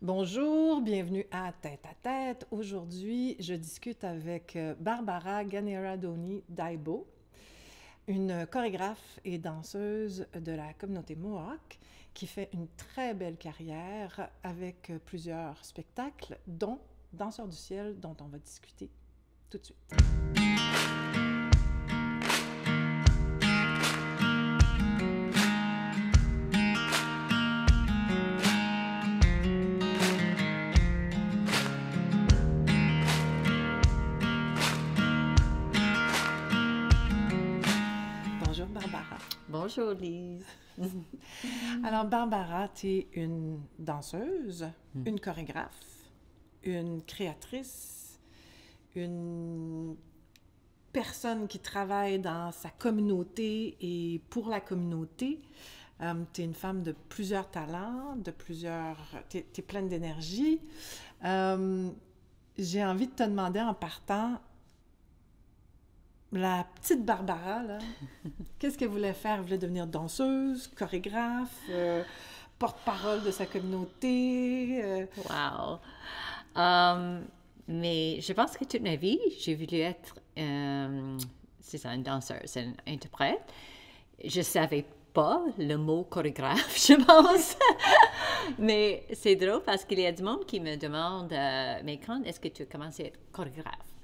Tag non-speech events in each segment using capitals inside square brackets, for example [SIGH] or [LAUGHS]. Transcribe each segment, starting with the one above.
Bonjour, bienvenue à Tête à Tête. Aujourd'hui, je discute avec euh, Barbara Ganeradoni Daibo, une chorégraphe et danseuse de la communauté Mohawk qui fait une très belle carrière avec euh, plusieurs spectacles, dont Danseur du ciel, dont on va discuter tout de suite. Bonjour Lise. [LAUGHS] Alors Barbara, tu es une danseuse, une chorégraphe, une créatrice, une personne qui travaille dans sa communauté et pour la communauté. tu es une femme de plusieurs talents, de plusieurs... Tu es, pleine d'énergie. Euh, J'ai envie de te demander en partant, la petite Barbara, [LAUGHS] qu'est-ce qu'elle voulait faire? Elle voulait devenir danseuse, chorégraphe, euh, porte-parole de sa communauté. euh, Wow. Um, mais je pense que toute ma vie, j'ai voulu être, euh, c'est ça, une danseuse, une interprète. Je savais pas le mot chorégraphe, [LAUGHS] je pense. mais c'est drôle parce qu'il y a du monde qui me demande, mais quand est-ce que tu as commencé à être chorégraphe?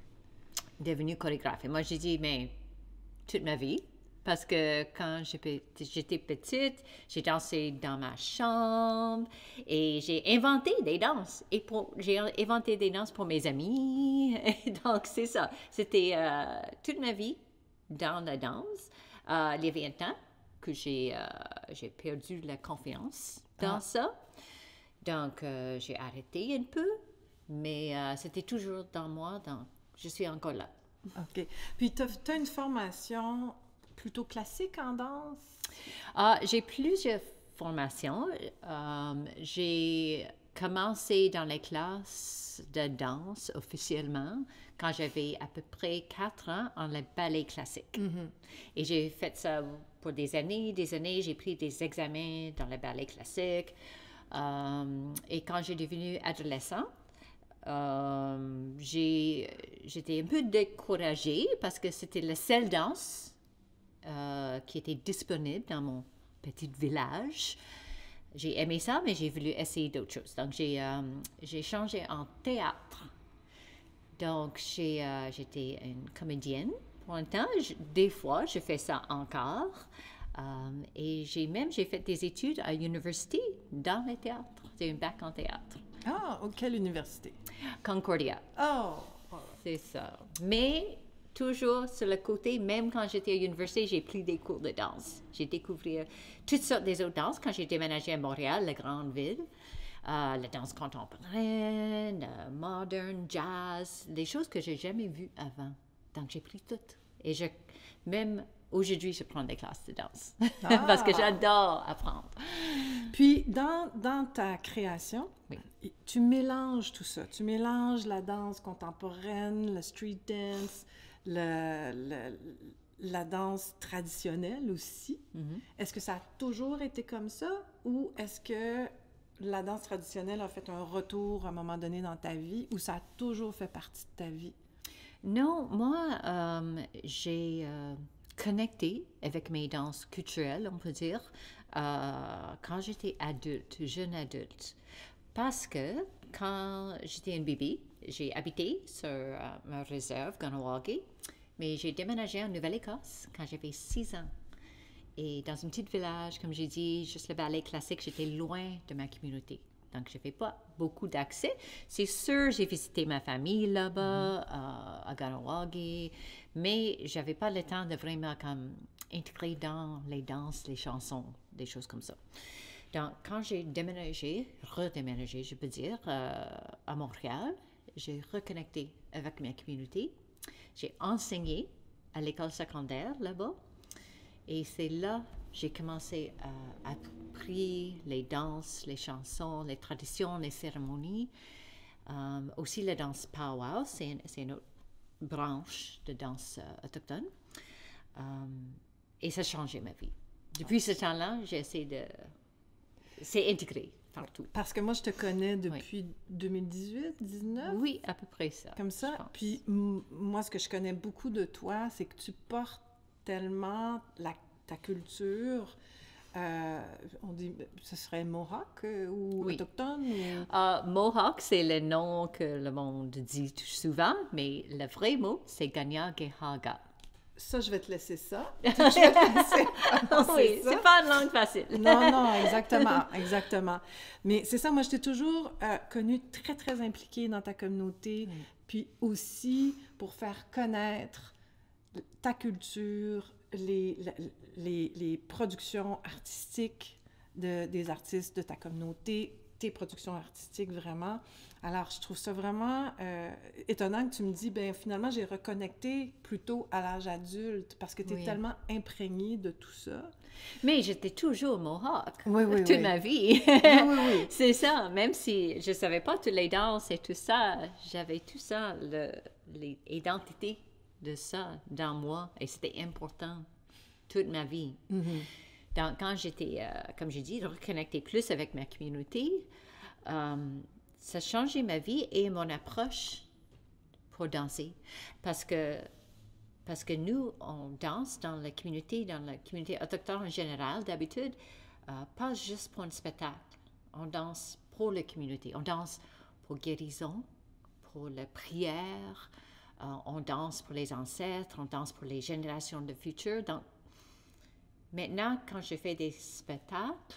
Devenu chorégraphe. Et moi, j'ai dit, mais toute ma vie. Parce que quand j'étais petite, j'ai dansé dans ma chambre et j'ai inventé des danses. Et j'ai inventé des danses pour mes amis. Et [LAUGHS] donc, c'est ça. C'était euh, toute ma vie dans la danse. Euh, il y avait un temps que j'ai euh, j'ai perdu la confiance dans Ah. ça. Donc, euh, j'ai arrêté un peu, mais c'était toujours dans moi. Donc, je suis encore là. OK. Puis, tu as, une formation plutôt classique en danse? Ah, j'ai plusieurs formations. Euh, j'ai commencé dans les classes de danse officiellement quand j'avais à peu près quatre ans en le ballet classique. Et j'ai fait ça pour des années, des années. J'ai pris des examens dans le ballet classique. Euh, et quand j'ai devenu adolescent, euh, j'étais un peu découragée parce que c'était la seule danse euh, qui était disponible dans mon petit village. J'ai aimé ça, mais j'ai voulu essayer d'autres choses. Donc, j'ai euh, changé en théâtre. Donc, j'étais une comédienne pour un temps. Des fois, je fais ça encore. Et j'ai même j'ai fait des études à l'université dans le théâtre. J'ai un bac en théâtre. Ah, oh, quelle université? Concordia. Oh! C'est ça. Mais toujours sur le côté, même quand j'étais à l'université, j'ai pris des cours de danse. J'ai découvert toutes sortes des autres danses quand j'ai déménagé à Montréal, la grande ville. Euh, la danse contemporaine, euh, moderne, jazz, des choses que j'ai jamais vues avant. Donc j'ai pris toutes. Et je, même aujourd'hui, je prends des classes de danse [LAUGHS] parce que Ah! j'adore apprendre. Puis, dans, dans ta création, Oui. tu mélanges tout ça. Tu mélanges la danse contemporaine, le street dance, le, le- la danse traditionnelle aussi. Mhm. Est-ce que ça a toujours été comme ça ou est-ce que la danse traditionnelle a fait un retour à un moment donné dans ta vie ou ça a toujours fait partie de ta vie? Non, moi, euh, j'ai euh, connecté avec mes danses culturelles, on peut dire, euh, quand j'étais adulte, jeune adulte. Parce que quand j'étais une bébé, j'ai habité sur euh, ma réserve, Ganawagi, mais j'ai déménagé en Nouvelle-Écosse quand j'avais six ans. Et dans un petit village, comme j'ai dit, juste le ballet classique, j'étais loin de ma communauté. Donc, je n'avais pas beaucoup d'accès. C'est sûr, j'ai visité ma famille là-bas, euh, à Ganawagi, mais j'avais pas le temps de vraiment comme intégrer dans les danses, les chansons, des choses comme ça. Donc, quand j'ai déménagé, redéménagé, je peux dire, euh, à Montréal, j'ai reconnecté avec ma communauté. J'ai enseigné à l'école secondaire là-bas. Et c'est là que j'ai commencé à les danses, les chansons, les traditions, les cérémonies. Euh, aussi la danse powwow, c'est une, autre branche de danse euh, autochtone. Euh, et ça a changé ma vie. Depuis ce temps-là, j'ai essayé de... C'est intégré. partout. Parce que moi, je te connais depuis 2018, 19? Oui, à peu près ça. Comme ça? Puis moi, ce que je connais beaucoup de toi, c'est que tu portes tellement la, ta culture. Euh, on dit, ce serait Mohawk euh, ou Oui. autochtone? ou- Euh, Mohawk, c'est le nom que le monde dit souvent, mais le vrai mot, c'est Ganyagehaga. Ça, je vais te laisser ça. [LAUGHS] je vais te laisser oui, c'est pas une langue facile. Non, non, [LAUGHS] exactement, exactement. Mais c'est ça, moi, je t'ai toujours euh, connue très, très impliquée dans ta communauté, puis aussi pour faire connaître ta culture, les, les, les productions artistiques de, des artistes de ta communauté, tes productions artistiques, vraiment. Alors, je trouve ça vraiment euh, étonnant que tu me dis, ben finalement, j'ai reconnecté plutôt à l'âge adulte parce que tu es Oui. tellement imprégné de tout ça. Mais j'étais toujours Mohawk. Oui, oui, toute ma vie. Oui, oui, oui. [LAUGHS] c'est ça, même si je savais pas toutes les danses et tout ça, j'avais tout ça, l'identité de ça dans moi et c'était important toute ma vie. Donc, quand j'étais, euh, comme j'ai dit, reconnectée plus avec ma communauté, euh, ça a changé ma vie et mon approche pour danser. Parce que, parce que nous, on danse dans la communauté, dans la communauté autochtone en général, d'habitude, euh, pas juste pour un spectacle. On danse pour la communauté. On danse pour guérison, pour la prière, euh, on danse pour les ancêtres, on danse pour les générations de futures. Donc, Maintenant, quand je fais des spectacles,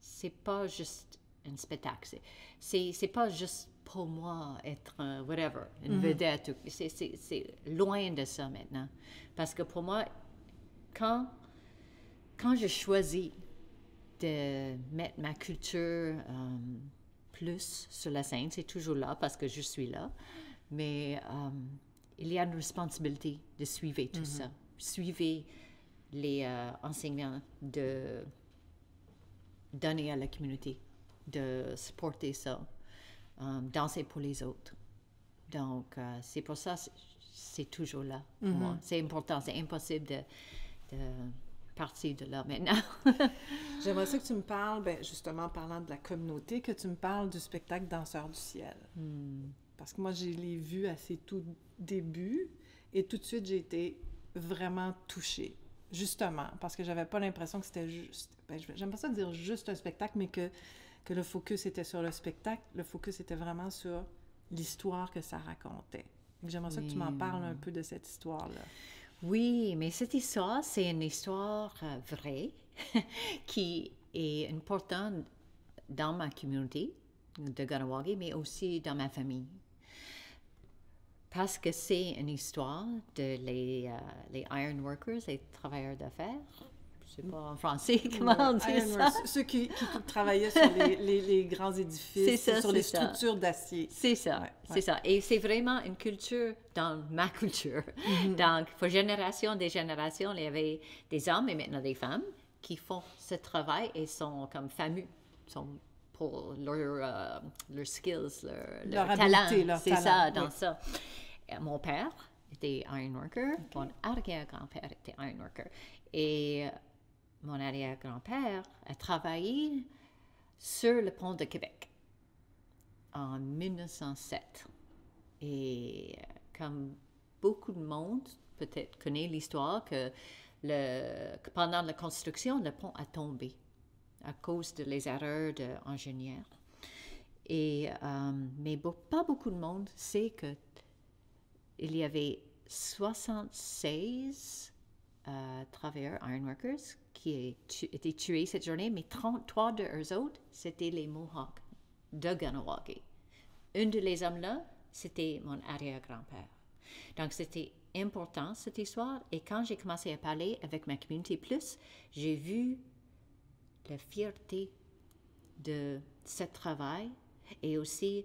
c'est pas juste un spectacle. C'est- pas juste pour moi être un whatever, une vedette. C'est, c'est, c'est loin de ça maintenant. Parce que pour moi, quand, quand je choisis de mettre ma culture euh, plus sur la scène, c'est toujours là parce que je suis là, mais euh, il y a une responsabilité de suivre tout ça. Suivez les euh, enseignements de donner à la communauté, de supporter ça, euh, danser pour les autres. Donc, euh, c'est pour ça, c'est- c'est toujours là pour moi. C'est important, c'est impossible de, de partir de là maintenant. [LAUGHS] J'aimerais ça que tu me parles, ben, justement, en parlant de la communauté, que tu me parles du spectacle Danseurs du ciel. Parce que moi, je l'ai vu à ses tout débuts et tout de suite, j'ai été vraiment touchée. Justement, parce que j'avais pas l'impression que c'était juste. Ben, j'aime pas ça dire juste un spectacle, mais que, que le focus était sur le spectacle. Le focus était vraiment sur l'histoire que ça racontait. J'aimerais ça que tu m'en parles un peu de cette histoire-là. Oui, mais cette histoire, c'est une histoire euh, vraie [LAUGHS] qui est importante dans ma communauté de Ganawagi, mais aussi dans ma famille. Parce que c'est une histoire de les, euh, les iron workers, les travailleurs d'affaires. Je sais pas en français [LAUGHS] comment on dit ça. Ceux qui, qui travaillaient sur les, [LAUGHS] les- les grands édifices, ça, sur les ça. structures d'acier. C'est ça, Ouais, c'est ouais. ça. Et c'est vraiment une culture dans ma culture. Mm-hmm. Donc, pour génération des générations, il y avait des hommes et maintenant des femmes qui font ce travail et sont comme fameux, sont pour leur, euh, leurs skills, leur, Leur leur habileté, talent. C'est talent, ça, dans oui. ça. Et mon père était ironworker, mon arrière-grand-père était ironworker. Et euh, mon arrière-grand-père a travaillé sur le pont de Québec en 1907. Et euh, comme beaucoup de monde peut-être connaît l'histoire que, le, que pendant la construction, le pont a tombé à cause de les erreurs d'ingénieurs. Et, euh, mais pas beaucoup de monde sait que il y avait 76 euh, travailleurs ironworkers qui étaient tués cette journée, mais 33 de eux autres, c'était les Mohawks de Ganawagi. Un de les hommes-là, c'était mon arrière-grand-père. Donc, c'était important, cette histoire. Et quand j'ai commencé à parler avec ma communauté plus, j'ai vu la fierté de ce travail et aussi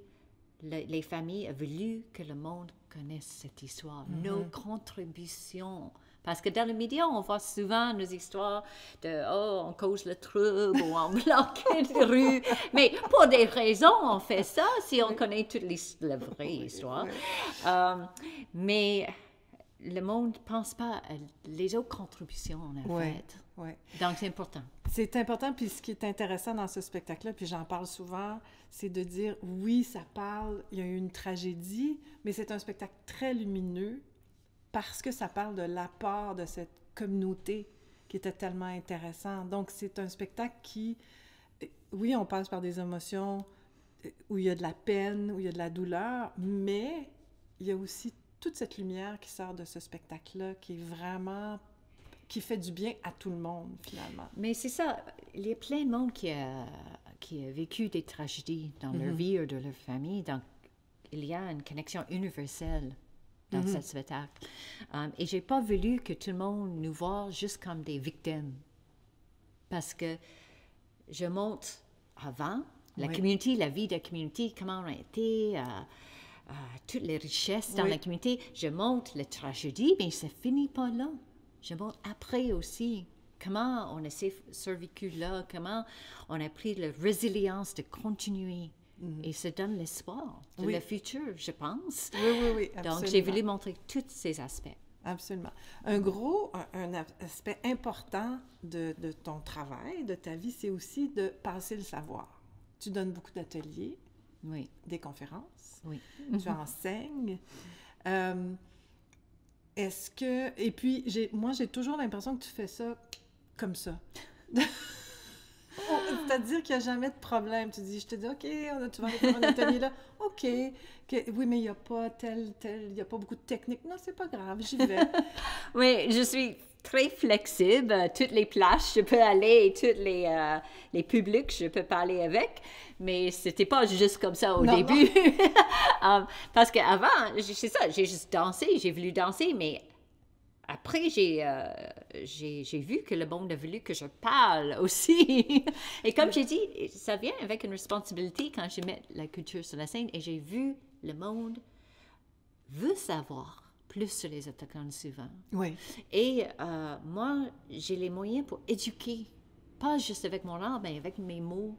le- les familles ont voulu que le monde connaisse cette histoire, nos contributions. Parce que dans les médias, on voit souvent nos histoires de oh, on cause le trouble ou on bloque [LAUGHS] une rue. Mais pour des raisons, on fait ça si on connaît toute la vraie histoire. Euh, mais le monde ne pense pas à les autres contributions qu'on a Oui, faites. Ouais. Donc, c'est important. C'est important, puis ce qui est intéressant dans ce spectacle-là, puis j'en parle souvent, c'est de dire, oui, ça parle, il y a eu une tragédie, mais c'est un spectacle très lumineux parce que ça parle de l'apport de cette communauté qui était tellement intéressant. Donc, c'est un spectacle qui, oui, on passe par des émotions où il y a de la peine, où il y a de la douleur, mais il y a aussi toute cette lumière qui sort de ce spectacle-là, qui est vraiment qui fait du bien à tout le monde, finalement. Mais c'est ça, il y a plein de monde qui a, qui a vécu des tragédies dans leur Mhm. vie ou de leur famille. Donc, il y a une connexion universelle dans Mhm. ce spectacle. Um, et j'ai pas voulu que tout le monde nous voit juste comme des victimes. Parce que je montre avant la Oui. communauté, la vie de la communauté, comment on a été, euh, euh, toutes les richesses dans Oui. la communauté. Je montre la tragédie, mais ça finit pas là. Je montre après aussi comment on a survécu là, comment on a pris la résilience de continuer. Et ça donne l'espoir de Mhm. Oui. le futur, je pense. Oui, oui, oui. Donc, j'ai absolument. voulu montrer tous ces aspects. Absolument. Un gros, un, un aspect important de, de ton travail, de ta vie, c'est aussi de passer le savoir. Tu donnes beaucoup d'ateliers, Oui, des conférences, oui. tu enseignes. Euh, Est-ce que... Et puis, moi, j'ai toujours l'impression que tu fais ça comme ça. [LAUGHS] C'est-à-dire qu'il n'y a jamais de problème. Tu dis, je te dis, OK, on a- tu vas aller faire un atelier là. [LAUGHS] OK. Oui, mais il n'y a pas tel, tel, il n'y a pas beaucoup de technique. Non, c'est pas grave, j'y vais. [LAUGHS] Oui, je suis très flexible. Toutes les places, je peux aller et tous les, euh, les publics, je peux parler avec. Mais c'était pas juste comme ça au Non, début. [LAUGHS] Um, parce qu'avant, c'est ça, j'ai juste dansé, j'ai voulu danser, mais après, j'ai euh, j'ai vu que le monde a voulu que je parle [LAUGHS] aussi. et comme j'ai dit, ça vient avec une responsabilité quand je mets la culture sur la scène et j'ai vu le monde veut savoir plus sur les Autochtones souvent. Oui. Et euh, moi, j'ai les moyens pour éduquer, pas juste avec mon art, mais avec mes mots.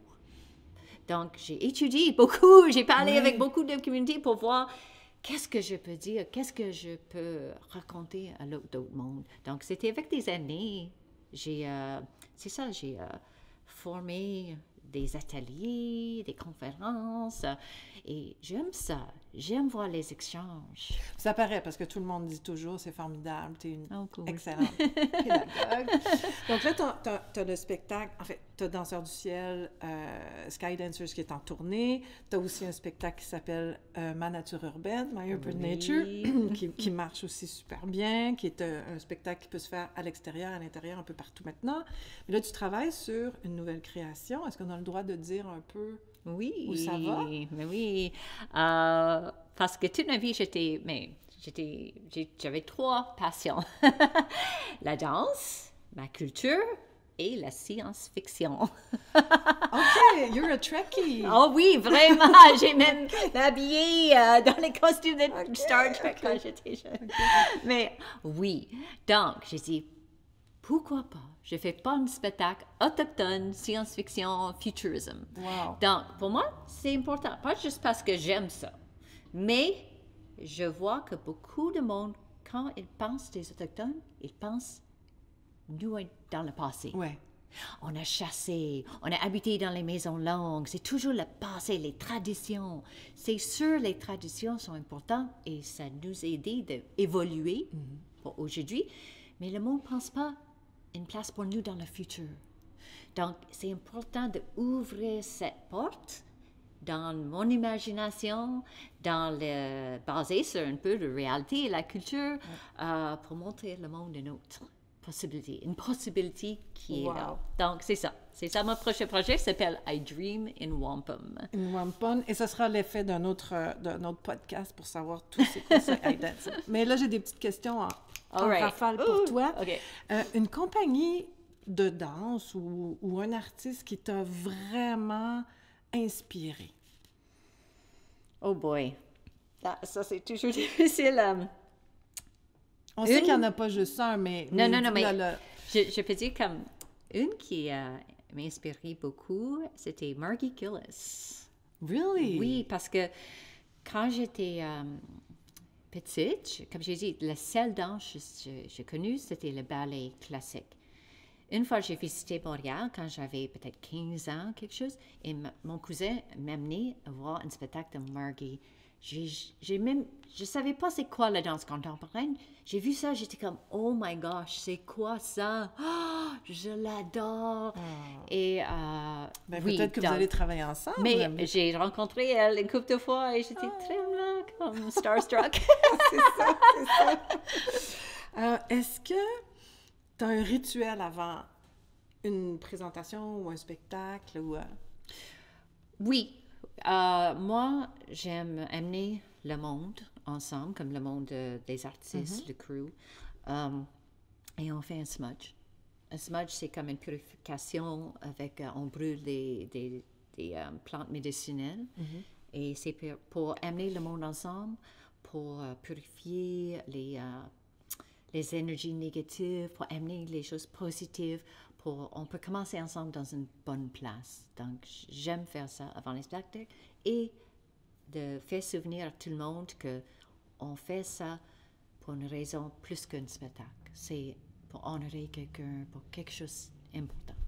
Donc, j'ai étudié beaucoup, [LAUGHS] j'ai parlé Oui. avec beaucoup de communautés pour voir qu'est-ce que je peux dire, qu'est-ce que je peux raconter à l'autre d'autres mondes. Donc, c'était avec des années. J'ai, euh, c'est ça, j'ai euh, formé des ateliers, des conférences, euh, et j'aime ça. J'aime voir les échanges. Ça paraît parce que tout le monde dit toujours c'est formidable, tu es une Oh, cool. excellente pédagogue. [LAUGHS] Donc là, tu as, le spectacle, en fait, tu as Danseur du ciel, euh, Sky Dancers qui est en tournée. Tu as aussi un spectacle qui s'appelle euh, Ma nature urbaine, My Urban Oui. Nature, [COUGHS] qui, qui marche aussi super bien, qui est un, un spectacle qui peut se faire à l'extérieur, à l'intérieur, un peu partout maintenant. Mais là, tu travailles sur une nouvelle création. Est-ce qu'on a le droit de dire un peu Oui, Où ça va? mais oui. Euh, parce que toute ma vie, j'étais, mais j'étais, j'avais trois passions [LAUGHS] la danse, ma culture et la science-fiction. [LAUGHS] OK, you're a Trekkie! Oh oui, vraiment, [LAUGHS] j'ai même habillé euh, dans les costumes de Ok, Star Trek ok. quand j'étais jeune. Mais oui, donc j'ai dit pourquoi pas? Je fais pas un spectacle autochtone, science-fiction, futurisme. Wow! Donc, pour moi, c'est important. Pas juste parce que j'aime ça, mais je vois que beaucoup de monde, quand ils pensent des Autochtones, ils pensent nous dans le passé. Ouais. On a chassé, on a habité dans les maisons longues. C'est toujours le passé, les traditions. C'est sûr, les traditions sont importantes et ça nous a aidé d'évoluer pour aujourd'hui. Mais le monde ne pense pas une place pour nous dans le futur. Donc, c'est important d'ouvrir cette porte dans mon imagination, dans le, basé sur un peu de réalité et la culture, euh, pour montrer le monde une autre possibilité, une possibilité qui est là. Donc, c'est ça. C'est ça, mon prochain projet s'appelle I Dream in Wampum. Une wampum. Et ce sera l'effet d'un autre, euh, d'un autre podcast pour savoir ça, Hey Dance. Mais là, j'ai des petites questions en, en right. rafale pour toi. Euh, une compagnie de danse ou, ou un artiste qui t'a vraiment inspiré? Oh boy. Ça, ça, c'est toujours [LAUGHS] difficile. euh. On sait qu'il n'y en a pas juste un, mais... Non, non, non, mais- là, là, Je, je peux dire comme une qui euh, m'a inspiré beaucoup, c'était Margie Gillis. Really? Oui, parce que quand j'étais petite, comme j'ai dit, le seul danse que j'ai connu, c'était le ballet classique. une fois, j'ai visité Montréal quand j'avais peut-être 15 ans, quelque chose, et mon cousin m'a amené voir un spectacle de Margie. J'ai même, je savais pas c'est quoi la danse contemporaine. J'ai vu ça, j'étais comme, oh my gosh, c'est quoi ça? Ah, je l'adore. Et euh, Ben, oui, peut-être que donc- vous allez travailler ensemble. mais j'ai rencontré elle une couple de fois et j'étais très là, comme starstruck. [LAUGHS] c'est ça, c'est ça. [LAUGHS] Euh, Est-ce que tu as un rituel avant une présentation ou un spectacle ou euh, oui, euh, moi, j'aime amener le monde ensemble, comme le monde euh, des artistes, le crew, euh, et on fait un smudge. Un smudge, c'est comme une purification avec, euh, on brûle des, des, des, plantes médicinales, et c'est pour, pour amener le monde ensemble, pour purifier les, les énergies négatives, pour amener les choses positives, on peut commencer ensemble dans une bonne place. Donc j'aime faire ça avant les spectacles et de faire souvenir à tout le monde que on fait ça pour une raison plus qu'un spectacle. C'est pour honorer quelqu'un, pour quelque chose d'important.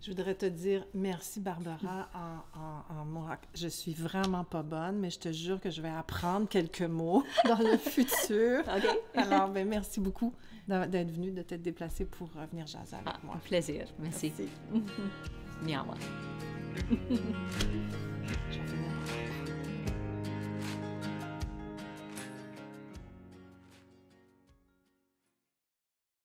Je voudrais te dire merci, Barbara, en, en. Je suis vraiment pas bonne, mais je te jure que je vais apprendre quelques mots [LAUGHS] dans le futur. [LAUGHS] OK. Alors, ben, merci beaucoup d'être venue, de t'être déplacée pour euh, venir jaser avec Ah, moi. un plaisir. Merci. Merci. [LAUGHS] Miawa.